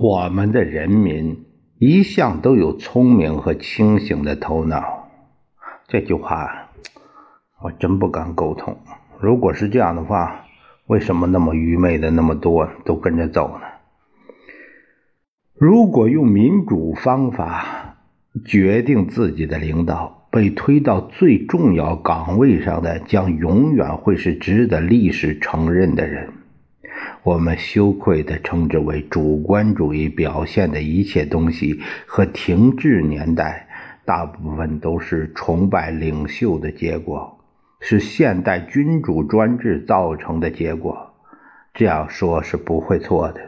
我们的人民一向都有聪明和清醒的头脑，这句话我真不敢苟同。如果是这样的话，为什么那么愚昧的那么多都跟着走呢？如果用民主方法决定自己的领导，被推到最重要岗位上的将永远会是值得历史承认的人。我们羞愧地称之为主观主义表现的一切东西和停滞年代，大部分都是崇拜领袖的结果，是现代君主专制造成的结果。这样说是不会错的。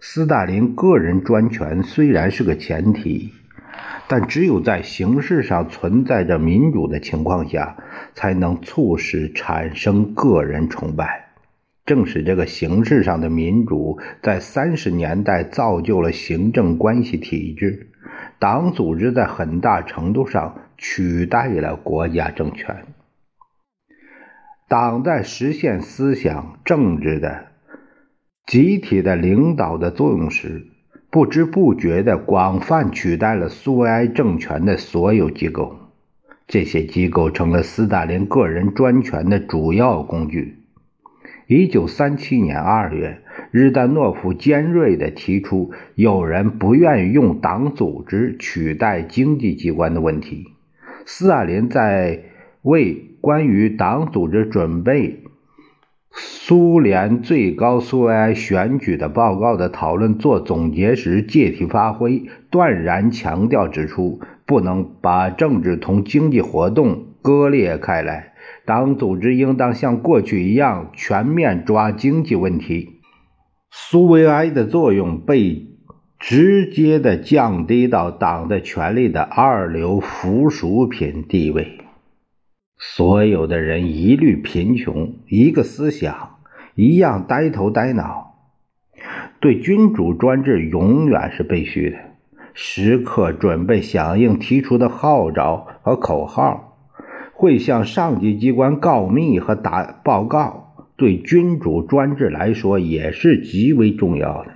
斯大林个人专权虽然是个前提，但只有在形式上存在着民主的情况下，才能促使产生个人崇拜。正是这个形式上的民主，在三十年代造就了行政关系体制，党组织在很大程度上取代了国家政权。党在实现思想、政治的集体的领导的作用时，不知不觉地广泛取代了苏维埃政权的所有机构。这些机构成了斯大林个人专权的主要工具。一九三七年二月，日丹诺夫尖锐地提出，有人不愿意用党组织取代经济机关的问题。斯大林在为关于党组织准备苏联最高苏维埃选举的报告的讨论做总结时，借题发挥，断然强调指出，不能把政治同经济活动割裂开来。党组织应当像过去一样全面抓经济问题。苏维埃的作用被直接的降低到党的权力的二流附属品地位。所有的人一律贫穷，一个思想，一样呆头呆脑。对君主专制永远是必须的，时刻准备响应提出的号召和口号。会向上级机关告密和打报告，对君主专制来说也是极为重要的。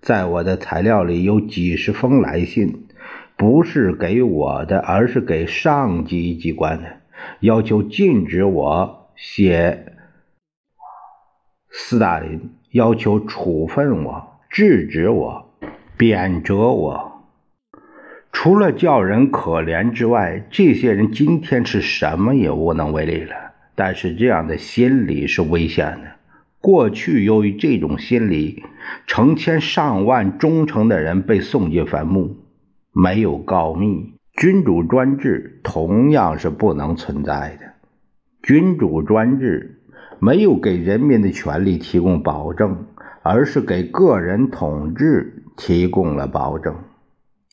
在我的材料里有几十封来信，不是给我的，而是给上级机关的，要求禁止我写斯大林，要求处分我、制止我、贬谪我。除了叫人可怜之外，这些人今天是什么也无能为力了。但是这样的心理是危险的。过去由于这种心理，成千上万忠诚的人被送进坟墓。没有告密，君主专制同样是不能存在的。君主专制没有给人民的权利提供保证，而是给个人统治提供了保证。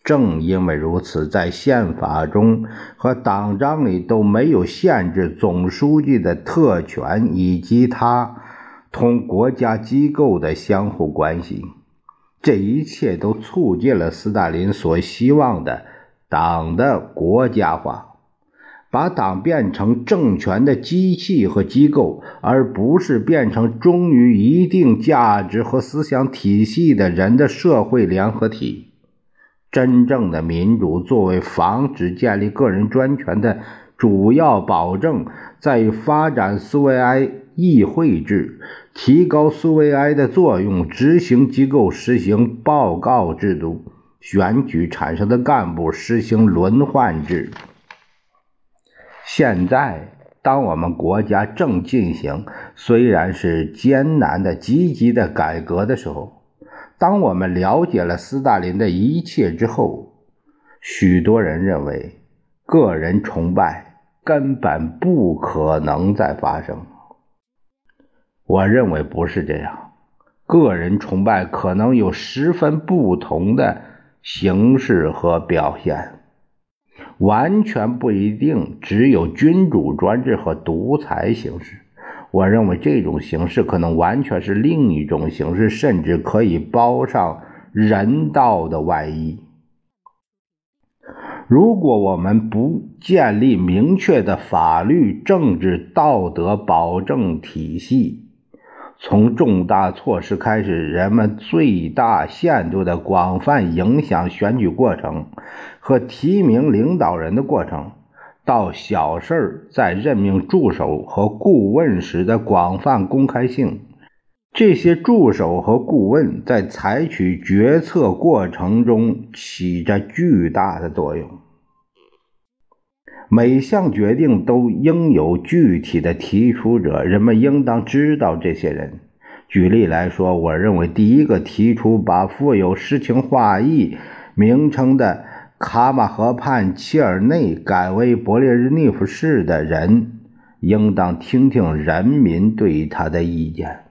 正因为如此，在宪法中和党章里都没有限制总书记的特权以及他同国家机构的相互关系。这一切都促进了斯大林所希望的党的国家化，把党变成政权的机器和机构，而不是变成忠于一定价值和思想体系的人的社会联合体。真正的民主作为防止建立个人专权的主要保证，在于发展苏维埃议会制，提高苏维埃的作用，执行机构实行报告制度，选举产生的干部实行轮换制。现在当我们国家正进行虽然是艰难的积极的改革的时候，当我们了解了斯大林的一切之后，许多人认为个人崇拜根本不可能再发生。我认为不是这样，个人崇拜可能有十分不同的形式和表现。完全不一定只有君主专制和独裁形式。我认为这种形式可能完全是另一种形式，甚至可以包上人道的外衣。如果我们不建立明确的法律、政治、道德保证体系，从重大措施开始，人们最大限度的广泛影响选举过程和提名领导人的过程，到小事儿在任命助手和顾问时的广泛公开性，这些助手和顾问在采取决策过程中起着巨大的作用。每项决定都应有具体的提出者，人们应当知道这些人。举例来说，我认为第一个提出把富有诗情画意名称的卡马河畔切尔内改为勃列日涅夫市的人，应当听听人民对他的意见。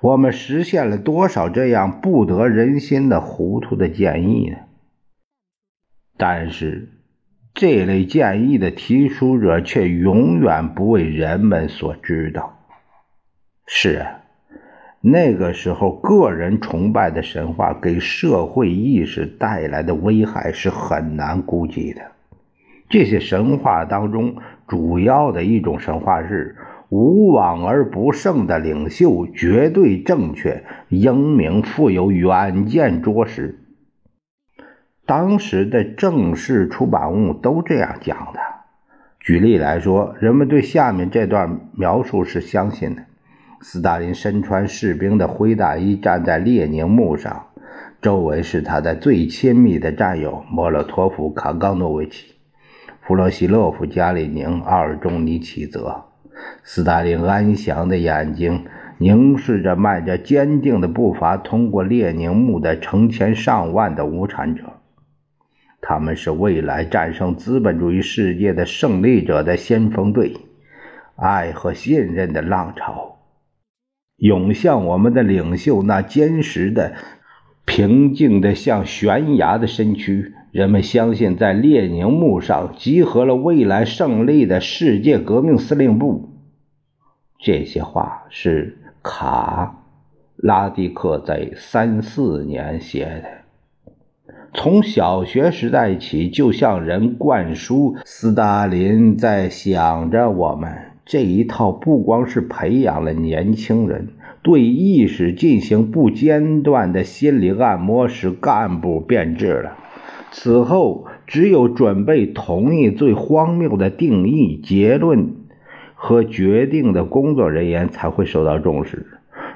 我们实现了多少这样不得人心的糊涂的建议呢？但是。这类建议的提出者却永远不为人们所知道。是啊，那个时候个人崇拜的神话给社会意识带来的危害是很难估计的。这些神话当中，主要的一种神话是无往而不胜的领袖，绝对正确、英明、富有远见卓识。当时的正式出版物都这样讲的。举例来说，人们对下面这段描述是相信的：斯大林身穿士兵的灰大衣，站在列宁墓上，周围是他的最亲密的战友莫洛托夫、卡冈诺维奇、弗洛西洛夫、加里宁、阿尔中尼奇泽。斯大林安详的眼睛凝视着迈着坚定的步伐通过列宁墓的成千上万的无产者。他们是未来战胜资本主义世界的胜利者的先锋队，爱和信任的浪潮涌向我们的领袖那坚实的、平静的像悬崖的身躯。人们相信，在列宁墓上集合了未来胜利的世界革命司令部。这些话是卡拉蒂克在三四年写的。从小学时代起，就向人灌输斯大林在想着我们这一套，不光是培养了年轻人，对意识进行不间断的心理按摩，使干部变质了。此后，只有准备同意最荒谬的定义、结论和决定的工作人员才会受到重视。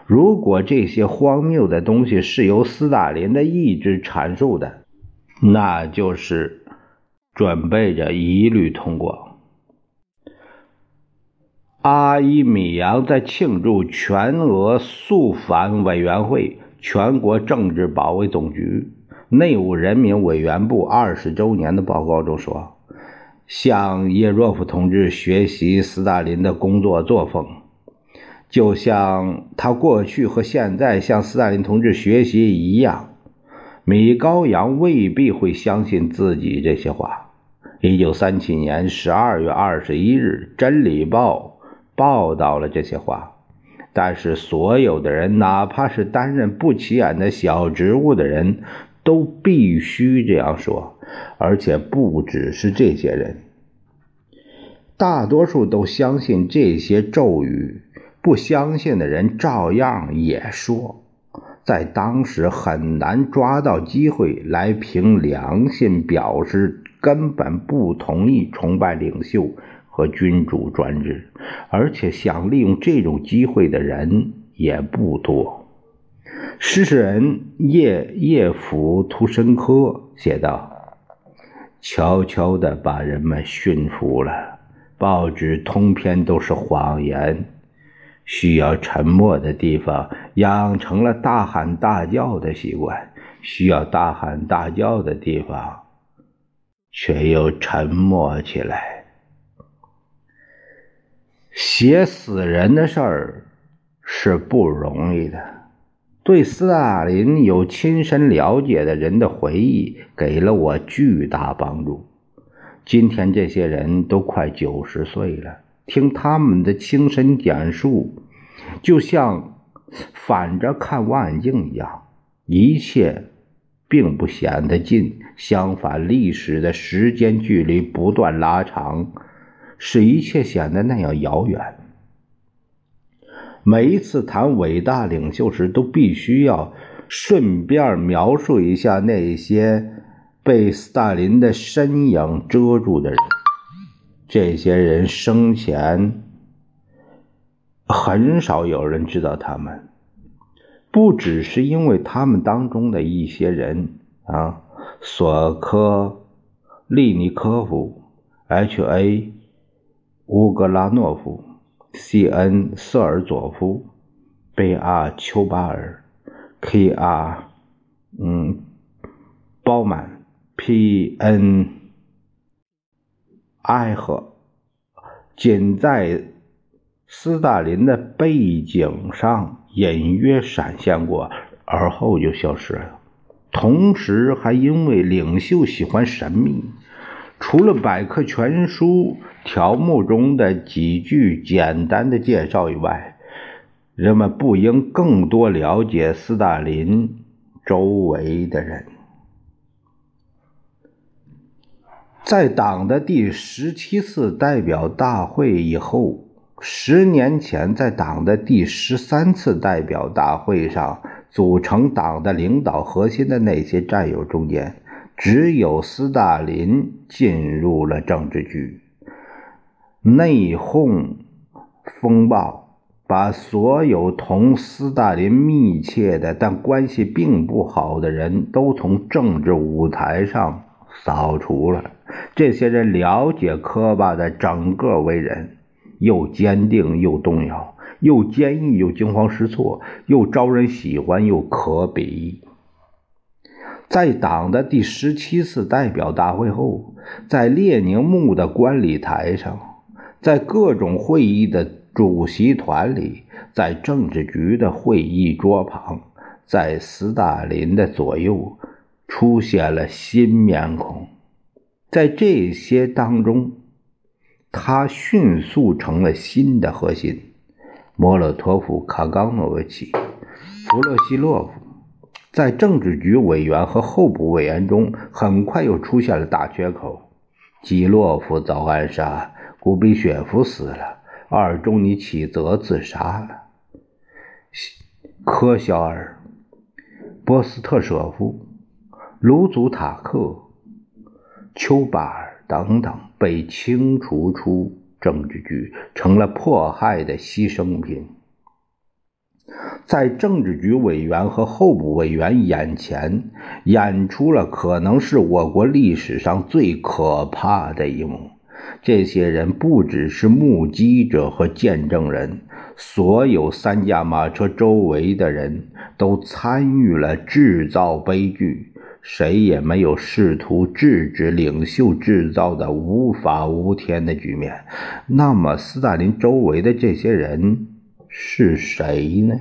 如果这些荒谬的东西是由斯大林的意志阐述的，那就是准备着一律通过。阿依米扬在庆祝全俄肃反委员会、全国政治保卫总局、内务人民委员部二十周年的报告中说：“向叶若夫同志学习斯大林的工作作风，就像他过去和现在向斯大林同志学习一样。”米高扬未必会相信自己这些话。一九三七年十二月二十一日，《真理报》报道了这些话。但是，所有的人，哪怕是担任不起眼的小职务的人，都必须这样说。而且，不只是这些人，大多数都相信这些咒语。不相信的人，照样也说。在当时很难抓到机会来凭良心表示根本不同意崇拜领袖和君主专制，而且想利用这种机会的人也不多。诗人叶叶甫图申科写道：“悄悄地把人们驯服了，报纸通篇都是谎言。需要沉默的地方，养成了大喊大叫的习惯；需要大喊大叫的地方，却又沉默起来。写死人的事儿是不容易的。对斯大林有亲身了解的人的回忆，给了我巨大帮助。今天这些人都快九十岁了。听他们的亲身讲述，就像反着看望远镜一样，一切并不显得近，相反，历史的时间距离不断拉长，使一切显得那样遥远。每一次谈伟大领袖时，都必须要顺便描述一下那些被斯大林的身影遮住的人。这些人生前很少有人知道他们，不只是因为他们当中的一些人啊，索科利尼科夫、H.A. 乌格拉诺夫、C.N. 瑟尔佐夫、贝阿丘巴尔、K.R. 嗯，包满、P.N. 艾赫仅在斯大林的背景上隐约闪现过，而后就消失了。同时，还因为领袖喜欢神秘，除了百科全书条目中的几句简单的介绍以外，人们不应更多了解斯大林周围的人。在党的第十七次代表大会以后，十年前在党的第十三次代表大会上组成党的领导核心的那些战友中间，只有斯大林进入了政治局。内讧风暴把所有同斯大林密切的但关系并不好的人都从政治舞台上扫除了。这些人了解科巴的整个为人，又坚定又动摇，又坚毅又惊慌失措，又招人喜欢又可鄙。在党的第十七次代表大会后，在列宁墓的观礼台上，在各种会议的主席团里，在政治局的会议桌旁，在斯大林的左右，出现了新面孔。在这些当中，他迅速成了新的核心。莫洛托夫、卡冈诺维奇、弗洛西洛夫，在政治局委员和候补委员中，很快又出现了大缺口。基洛夫遭暗杀，古比雪夫死了，二中尼奇则自杀了。科肖尔、波斯特舍夫、卢祖塔克。丘巴尔等等被清除出政治局，成了迫害的牺牲品。在政治局委员和候补委员眼前，演出了可能是我国历史上最可怕的一幕。这些人不只是目击者和见证人，所有三驾马车周围的人都参与了制造悲剧。谁也没有试图制止领袖制造的无法无天的局面。那么，斯大林周围的这些人是谁呢？